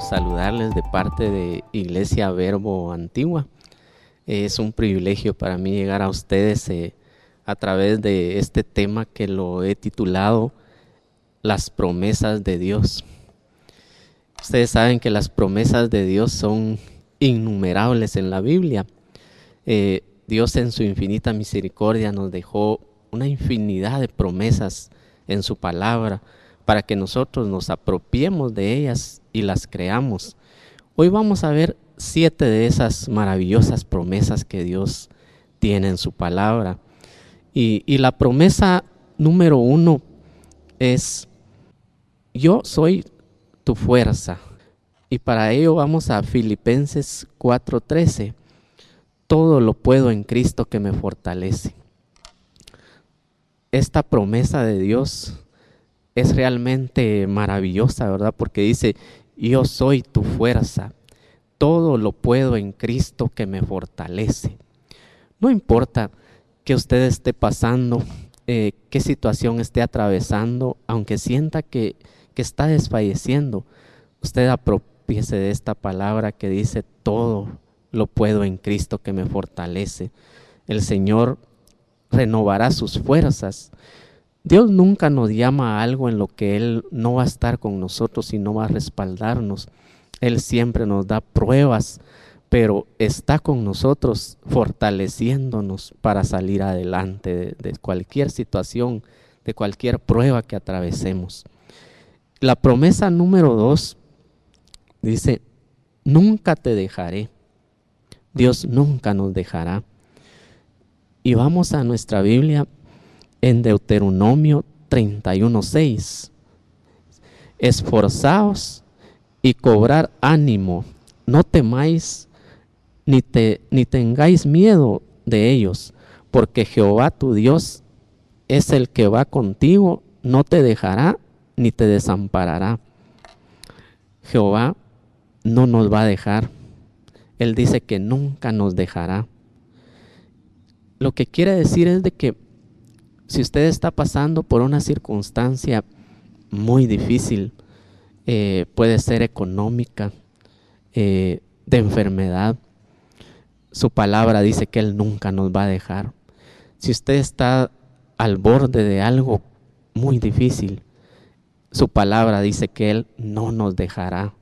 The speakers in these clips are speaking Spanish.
saludarles de parte de Iglesia Verbo Antigua. Es un privilegio para mí llegar a ustedes eh, a través de este tema que lo he titulado Las promesas de Dios. Ustedes saben que las promesas de Dios son innumerables en la Biblia. Eh, Dios en su infinita misericordia nos dejó una infinidad de promesas en su palabra para que nosotros nos apropiemos de ellas y las creamos. Hoy vamos a ver siete de esas maravillosas promesas que Dios tiene en su palabra. Y, y la promesa número uno es, yo soy tu fuerza. Y para ello vamos a Filipenses 4:13. Todo lo puedo en Cristo que me fortalece. Esta promesa de Dios es realmente maravillosa, ¿verdad? Porque dice, yo soy tu fuerza, todo lo puedo en Cristo que me fortalece. No importa que usted esté pasando, eh, qué situación esté atravesando, aunque sienta que, que está desfalleciendo, usted apropiese de esta palabra que dice, todo lo puedo en Cristo que me fortalece. El Señor renovará sus fuerzas. Dios nunca nos llama a algo en lo que Él no va a estar con nosotros y no va a respaldarnos. Él siempre nos da pruebas, pero está con nosotros fortaleciéndonos para salir adelante de, cualquier situación, de cualquier prueba que atravesemos. La promesa número dos dice, nunca te dejaré. Dios nunca nos dejará. Y vamos a nuestra Biblia en Deuteronomio 31:6. Esforzaos y cobrar ánimo, no temáis ni, te, ni tengáis miedo de ellos, porque Jehová tu Dios es el que va contigo, no te dejará ni te desamparará. Jehová no nos va a dejar. Él dice que nunca nos dejará. Lo que quiere decir es de que si usted está pasando por una circunstancia muy difícil, eh, puede ser económica, eh, de enfermedad, su palabra dice que Él nunca nos va a dejar. Si usted está al borde de algo muy difícil, su palabra dice que Él no nos dejará.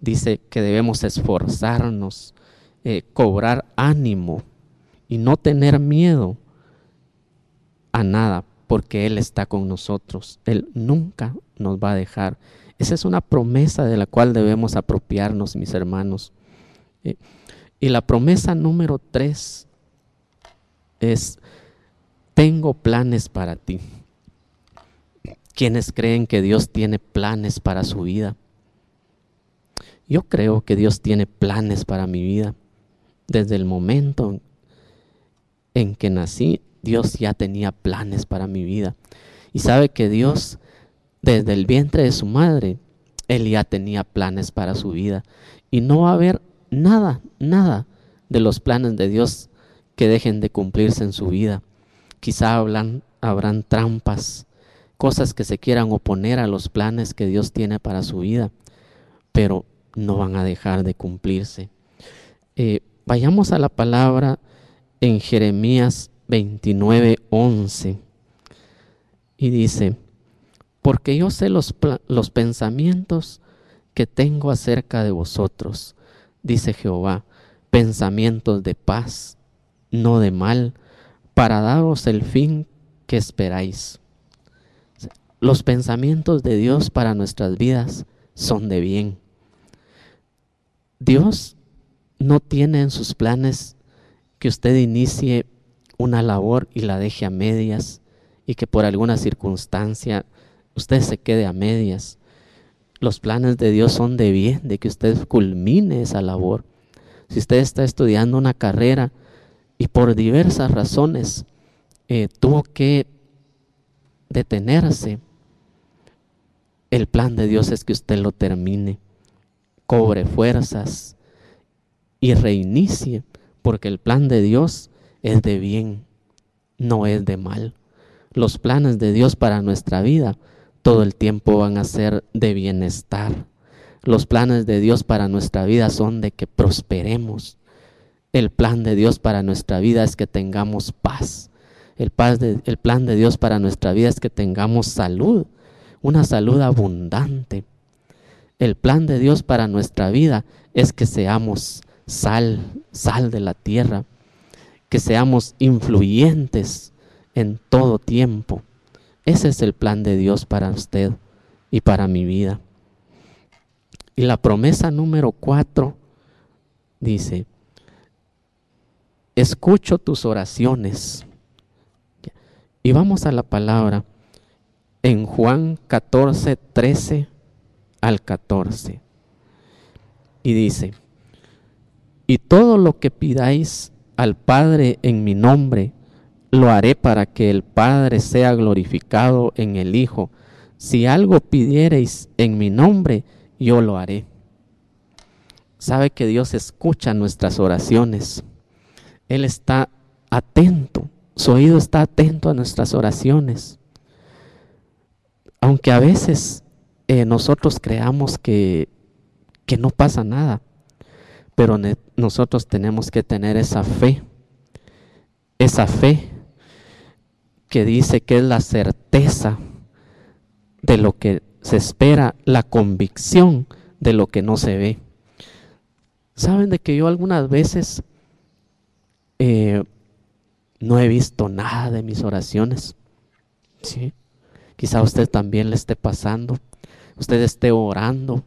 Dice que debemos esforzarnos, eh, cobrar ánimo y no tener miedo a nada porque Él está con nosotros. Él nunca nos va a dejar. Esa es una promesa de la cual debemos apropiarnos, mis hermanos. Eh, y la promesa número tres es, tengo planes para ti. ¿Quiénes creen que Dios tiene planes para su vida? Yo creo que Dios tiene planes para mi vida. Desde el momento en que nací, Dios ya tenía planes para mi vida. Y sabe que Dios, desde el vientre de su madre, Él ya tenía planes para su vida. Y no va a haber nada, nada de los planes de Dios que dejen de cumplirse en su vida. Quizá habrán, habrán trampas, cosas que se quieran oponer a los planes que Dios tiene para su vida, pero no van a dejar de cumplirse. Eh, vayamos a la palabra en Jeremías 29, 11. Y dice, porque yo sé los, los pensamientos que tengo acerca de vosotros, dice Jehová, pensamientos de paz, no de mal, para daros el fin que esperáis. Los pensamientos de Dios para nuestras vidas son de bien. Dios no tiene en sus planes que usted inicie una labor y la deje a medias y que por alguna circunstancia usted se quede a medias. Los planes de Dios son de bien, de que usted culmine esa labor. Si usted está estudiando una carrera y por diversas razones eh, tuvo que detenerse, el plan de Dios es que usted lo termine, cobre fuerzas y reinicie, porque el plan de Dios es de bien, no es de mal. Los planes de Dios para nuestra vida todo el tiempo van a ser de bienestar. Los planes de Dios para nuestra vida son de que prosperemos. El plan de Dios para nuestra vida es que tengamos paz. El, el plan de Dios para nuestra vida es que tengamos salud, una salud abundante. El plan de Dios para nuestra vida es que seamos sal, sal de la tierra, que seamos influyentes en todo tiempo. Ese es el plan de Dios para usted y para mi vida. Y la promesa número cuatro dice, escucho tus oraciones. Y vamos a la palabra en Juan 14, 13 al 14. Y dice, y todo lo que pidáis al Padre en mi nombre, lo haré para que el Padre sea glorificado en el Hijo. Si algo pidiereis en mi nombre, yo lo haré. Sabe que Dios escucha nuestras oraciones. Él está atento, su oído está atento a nuestras oraciones. Aunque a veces eh, nosotros creamos que, que no pasa nada, pero nosotros tenemos que tener esa fe, esa fe que dice que es la certeza de lo que se espera, la convicción de lo que no se ve. Saben de que yo algunas veces eh, no he visto nada de mis oraciones. ¿sí? Quizá usted también le esté pasando, usted esté orando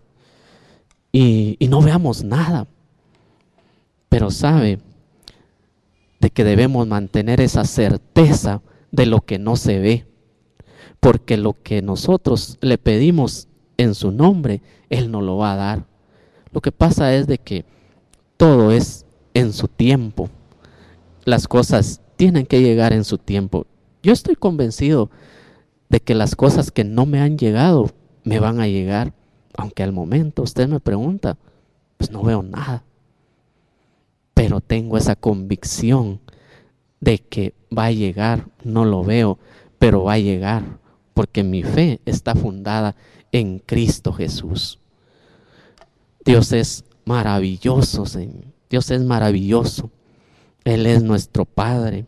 y no veamos nada. Pero sabe de que debemos mantener esa certeza de lo que no se ve. Porque lo que nosotros le pedimos en su nombre, Él nos lo va a dar. Lo que pasa es de que todo es en su tiempo. Las cosas tienen que llegar en su tiempo. Yo estoy convencido de que las cosas que no me han llegado me van a llegar. Aunque al momento usted me pregunta, pues no veo nada. Pero tengo esa convicción de que va a llegar, no lo veo, pero va a llegar, porque mi fe está fundada en Cristo Jesús. Dios es maravilloso, Señor. Dios es maravilloso. Él es nuestro Padre,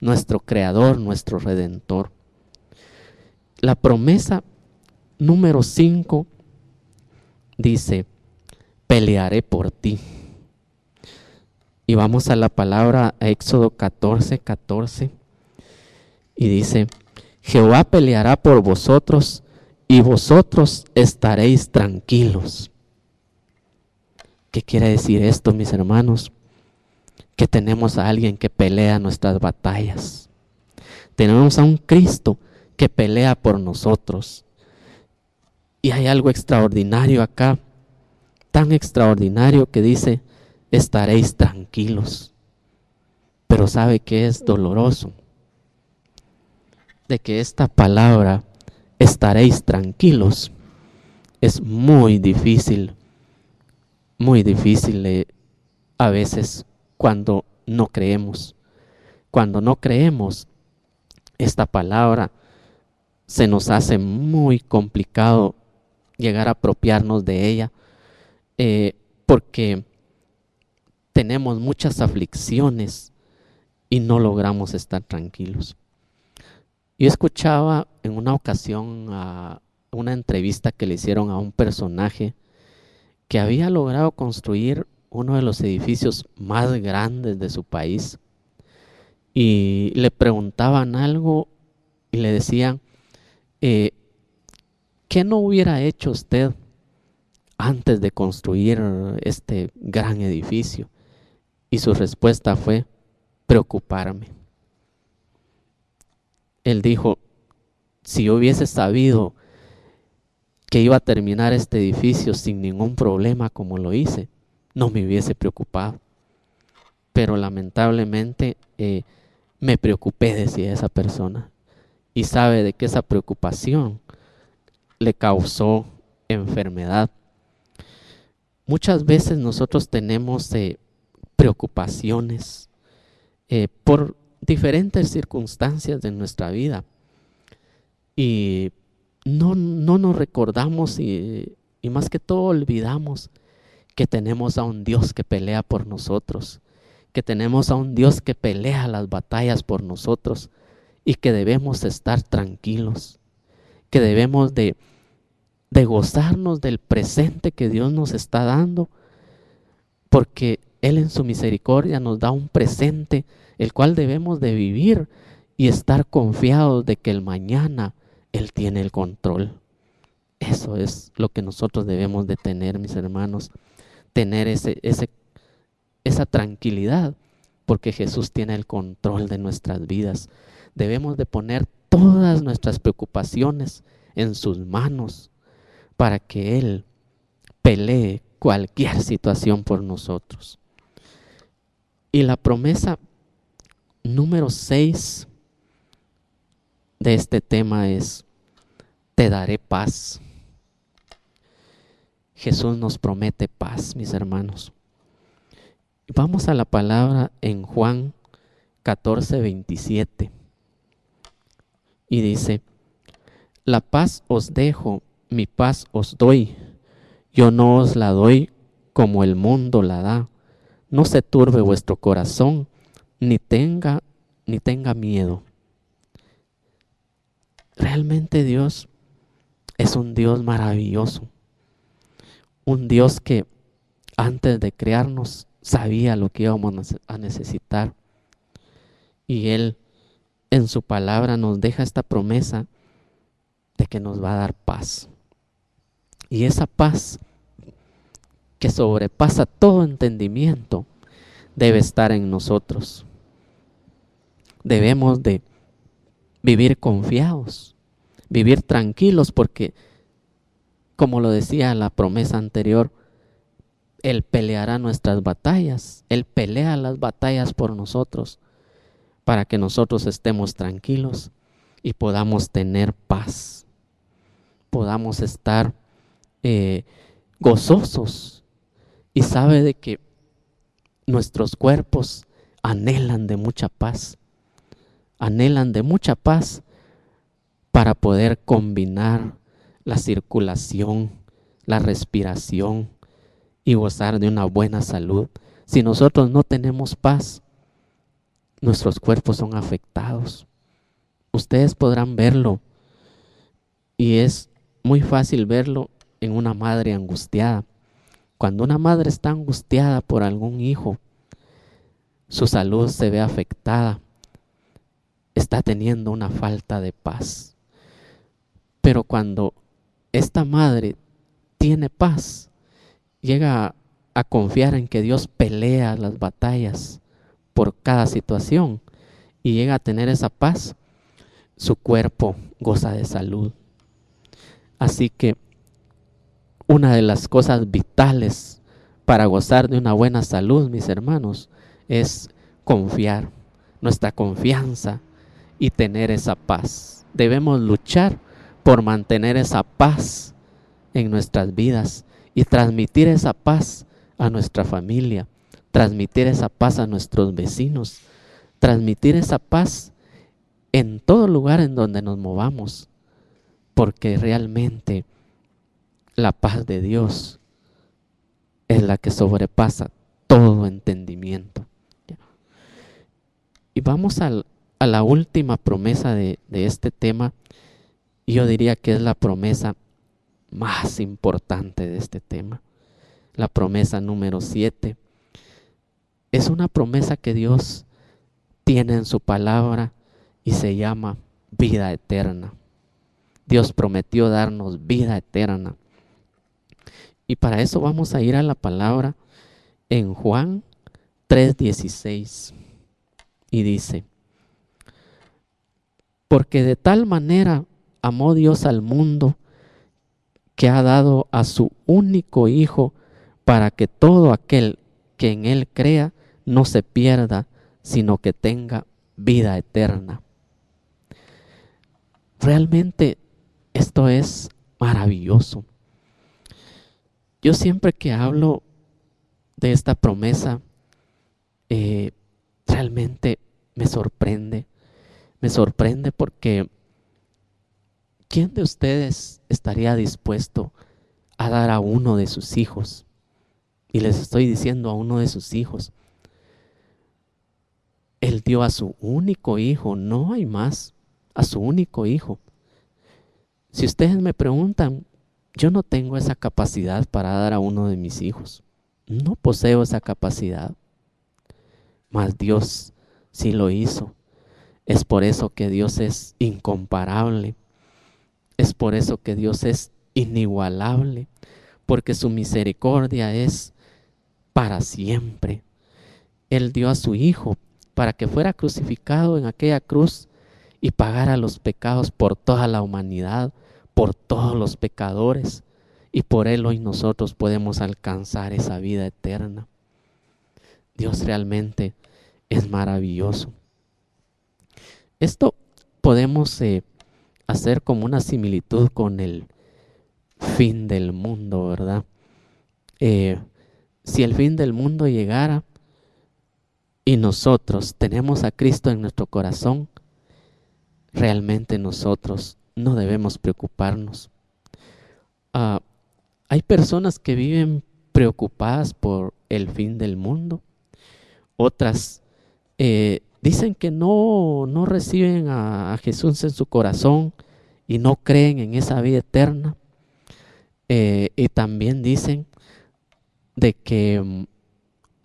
nuestro Creador, nuestro Redentor. La promesa número 5 dice, pelearé por ti. Y vamos a la palabra Éxodo 14, 14. Y dice, Jehová peleará por vosotros y vosotros estaréis tranquilos. ¿Qué quiere decir esto, mis hermanos? Que tenemos a alguien que pelea nuestras batallas. Tenemos a un Cristo que pelea por nosotros. Y hay algo extraordinario acá, tan extraordinario que dice, estaréis tranquilos. Pero sabe que es doloroso de que esta palabra estaréis tranquilos es muy difícil, muy difícil a veces cuando no creemos. Cuando no creemos, esta palabra se nos hace muy complicado llegar a apropiarnos de ella, eh, porque tenemos muchas aflicciones y no logramos estar tranquilos. Yo escuchaba en una ocasión una entrevista que le hicieron a un personaje que había logrado construir uno de los edificios más grandes de su país y le preguntaban algo y le decían, eh, ¿qué no hubiera hecho usted antes de construir este gran edificio? Y su respuesta fue preocuparme. Él dijo, si yo hubiese sabido que iba a terminar este edificio sin ningún problema como lo hice, no me hubiese preocupado. Pero lamentablemente eh, me preocupé, decía esa persona. Y sabe de que esa preocupación le causó enfermedad. Muchas veces nosotros tenemos eh, preocupaciones eh, por diferentes circunstancias de nuestra vida. Y no, no nos recordamos y, Y más que todo olvidamos que tenemos a un Dios que pelea por nosotros, que tenemos a un Dios que pelea las batallas por nosotros y que debemos estar tranquilos, que debemos de, de gozarnos del presente que Dios nos está dando, porque Él en su misericordia nos da un presente el cual debemos de vivir y estar confiados de que el mañana Él tiene el control. Eso es lo que nosotros debemos de tener, mis hermanos, tener ese, ese, esa tranquilidad, porque Jesús tiene el control de nuestras vidas. Debemos de poner todas nuestras preocupaciones en sus manos para que Él pelee cualquier situación por nosotros. Y la promesa número 6 de este tema es, te daré paz. Jesús nos promete paz, mis hermanos. Vamos a la palabra en Juan 14, 27. Y dice, la paz os dejo, mi paz os doy. Yo no os la doy como el mundo la da. No se turbe vuestro corazón, ni tenga, ni tenga miedo. Realmente Dios es un Dios maravilloso. Un Dios que antes de crearnos sabía lo que íbamos a necesitar. Y Él en su palabra nos deja esta promesa de que nos va a dar paz. Y esa paz que sobrepasa todo entendimiento debe estar en nosotros. Debemos de vivir confiados, vivir tranquilos porque, como lo decía la promesa anterior, Él peleará nuestras batallas, Él pelea las batallas por nosotros para que nosotros estemos tranquilos y podamos tener paz, podamos estar eh, gozosos y sabe de que nuestros cuerpos anhelan de mucha paz, anhelan de mucha paz para poder combinar la circulación, la respiración y gozar de una buena salud. Si nosotros no tenemos paz, nuestros cuerpos son afectados. Ustedes podrán verlo y es muy fácil verlo en una madre angustiada. Cuando una madre está angustiada por algún hijo, su salud se ve afectada, está teniendo una falta de paz. Pero cuando esta madre tiene paz, llega a, confiar en que Dios pelea las batallas por cada situación y llega a tener esa paz, su cuerpo goza de salud. Así que una de las cosas vitales para gozar de una buena salud, mis hermanos, es confiar, nuestra confianza y tener esa paz. Debemos luchar por mantener esa paz en nuestras vidas y transmitir esa paz a nuestra familia, transmitir esa paz a nuestros vecinos, transmitir esa paz en todo lugar en donde nos movamos, porque realmente la paz de Dios es la que sobrepasa todo entendimiento. Y vamos a la última promesa de, este tema. Yo diría que es la promesa más importante de este tema. La promesa número siete. Es una promesa que Dios tiene en su palabra y se llama vida eterna. Dios prometió darnos vida eterna. Y para eso vamos a ir a la palabra en Juan 3:16. Y dice, porque de tal manera amó Dios al mundo que ha dado a su único Hijo para que todo aquel que en Él crea no se pierda, sino que tenga vida eterna. Realmente esto es maravilloso. Yo siempre que hablo de esta promesa, eh, realmente me sorprende. Me sorprende porque ¿quién de ustedes estaría dispuesto a dar a uno de sus hijos. Y les estoy diciendo a uno de sus hijos. Él dio a su único hijo, no hay más, a su único hijo. Si ustedes me preguntan, yo no tengo esa capacidad para dar a uno de mis hijos. No poseo esa capacidad. Mas Dios sí lo hizo. Es por eso que Dios es incomparable. Es por eso que Dios es inigualable. Porque su misericordia es para siempre. Él dio a su Hijo para que fuera crucificado en aquella cruz y pagara los pecados por toda la humanidad, por todos los pecadores. Y por Él hoy nosotros podemos alcanzar esa vida eterna. Dios realmente es maravilloso. Esto podemos eh, hacer como una similitud con el fin del mundo, ¿verdad? Eh, si el fin del mundo llegara y nosotros tenemos a Cristo en nuestro corazón, realmente nosotros no debemos preocuparnos. Ah, hay personas que viven preocupadas por el fin del mundo. Otras eh, dicen que no, no reciben a, Jesús en su corazón y no creen en esa vida eterna. Eh, y también dicen de que mm,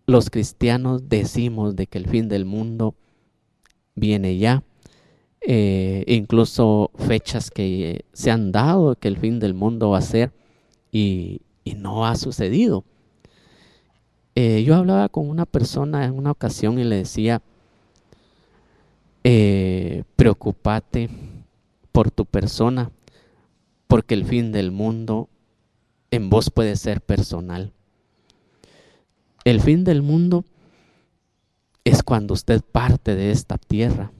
los cristianos decimos de que el fin del mundo viene ya. Eh, incluso fechas que se han dado que el fin del mundo va a ser y, no ha sucedido. Eh, yo hablaba con una persona en una ocasión y le decía, eh, preocupate por tu persona, porque el fin del mundo en vos puede ser personal. El fin del mundo es cuando usted parte de esta tierra.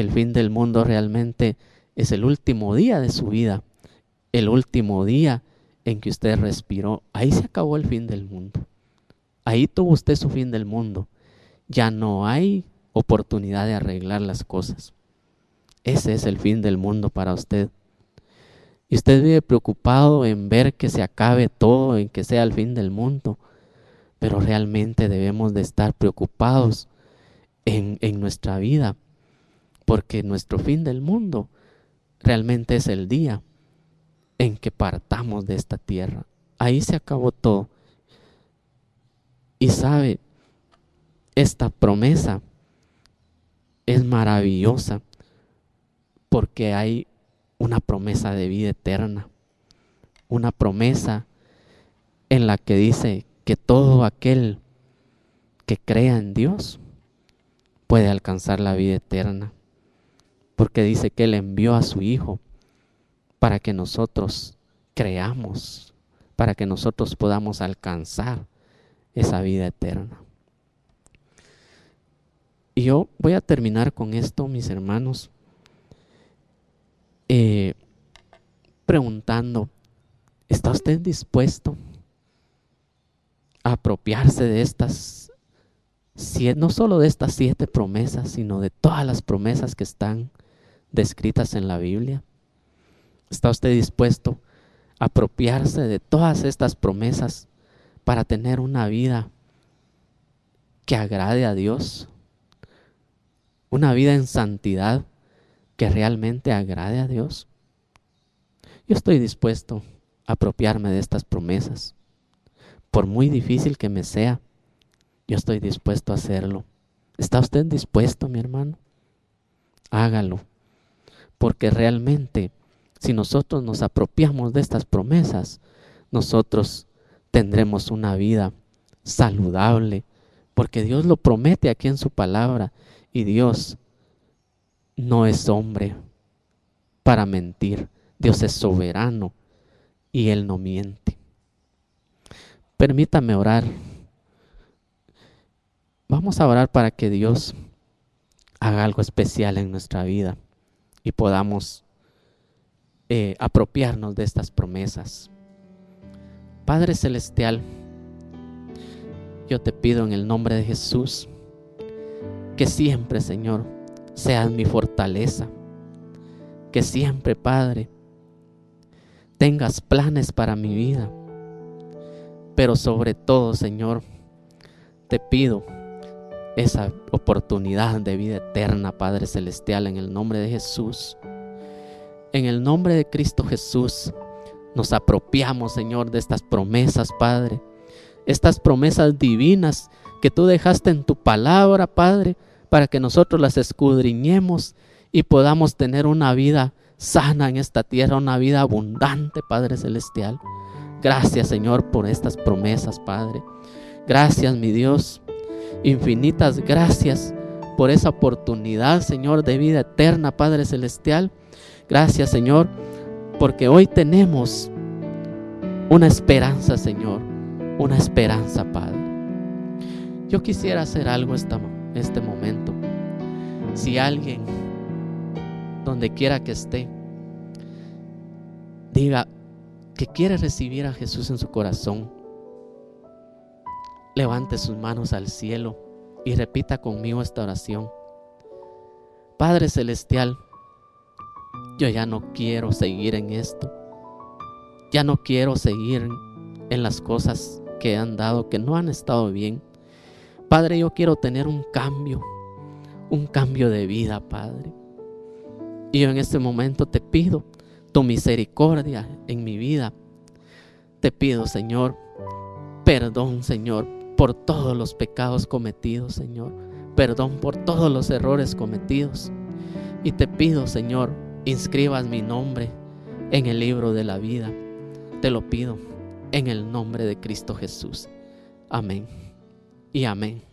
El fin del mundo realmente es el último día de su vida, el último día en que usted respiró. Ahí se acabó el fin del mundo. Ahí tuvo usted su fin del mundo. Ya no hay oportunidad de arreglar las cosas. Ese es el fin del mundo para usted. Y usted vive preocupado en ver que se acabe todo, en que sea el fin del mundo pero realmente debemos de estar preocupados en, en nuestra vida, porque nuestro fin del mundo realmente es el día en que partamos de esta tierra. Ahí se acabó todo. Y sabe, esta promesa es maravillosa porque hay una promesa de vida eterna, una promesa en la que dice que todo aquel que crea en Dios puede alcanzar la vida eterna, porque dice que Él envió a su Hijo para que nosotros creamos, para que nosotros podamos alcanzar esa vida eterna. Y yo voy a terminar con esto, mis hermanos, eh, preguntando, ¿está usted dispuesto apropiarse de estas, no solo de estas siete promesas, sino de todas las promesas que están descritas en la Biblia? ¿Está usted dispuesto a apropiarse de todas estas promesas para tener una vida que agrade a Dios? Una vida en santidad que realmente agrade a Dios. Yo estoy dispuesto a apropiarme de estas promesas por muy difícil que me sea, yo estoy dispuesto a hacerlo. ¿Está usted dispuesto, mi hermano? Hágalo. Porque realmente, si nosotros nos apropiamos de estas promesas, nosotros tendremos una vida saludable, porque Dios lo promete aquí en su palabra y Dios no es hombre para mentir. Dios es soberano y Él no miente. Permítame orar. Vamos a orar para que Dios haga algo especial en nuestra vida y podamos eh, apropiarnos de estas promesas. Padre Celestial, yo te pido en el nombre de Jesús que siempre, Señor, seas mi fortaleza. Que siempre, Padre, tengas planes para mi vida. Pero sobre todo, Señor, te pido esa oportunidad de vida eterna, Padre Celestial, en el nombre de Jesús. En el nombre de Cristo Jesús, nos apropiamos, Señor, de estas promesas, Padre. Estas promesas divinas que tú dejaste en tu palabra, Padre, para que nosotros las escudriñemos y podamos tener una vida sana en esta tierra, una vida abundante, Padre Celestial. Gracias, Señor, por estas promesas, Padre. Gracias, mi Dios. Infinitas gracias por esa oportunidad, Señor, de vida eterna, Padre Celestial. Gracias, Señor, porque hoy tenemos una esperanza, Señor. Una esperanza, Padre. Yo quisiera hacer algo esta, este momento. Si alguien donde quiera que esté, diga que quiere recibir a Jesús en su corazón, levante sus manos al cielo y repita conmigo esta oración. Padre Celestial, yo ya no quiero seguir en esto. Ya no quiero seguir en las cosas que han dado, que no han estado bien. Padre, yo quiero tener un cambio, un cambio de vida, Padre. Y yo en este momento te pido tu misericordia en mi vida. Te pido, Señor, perdón, Señor, por todos los pecados cometidos, Señor. Perdón por todos los errores cometidos. Y te pido, Señor, inscribas mi nombre en el libro de la vida. Te lo pido en el nombre de Cristo Jesús. Amén. Y amén.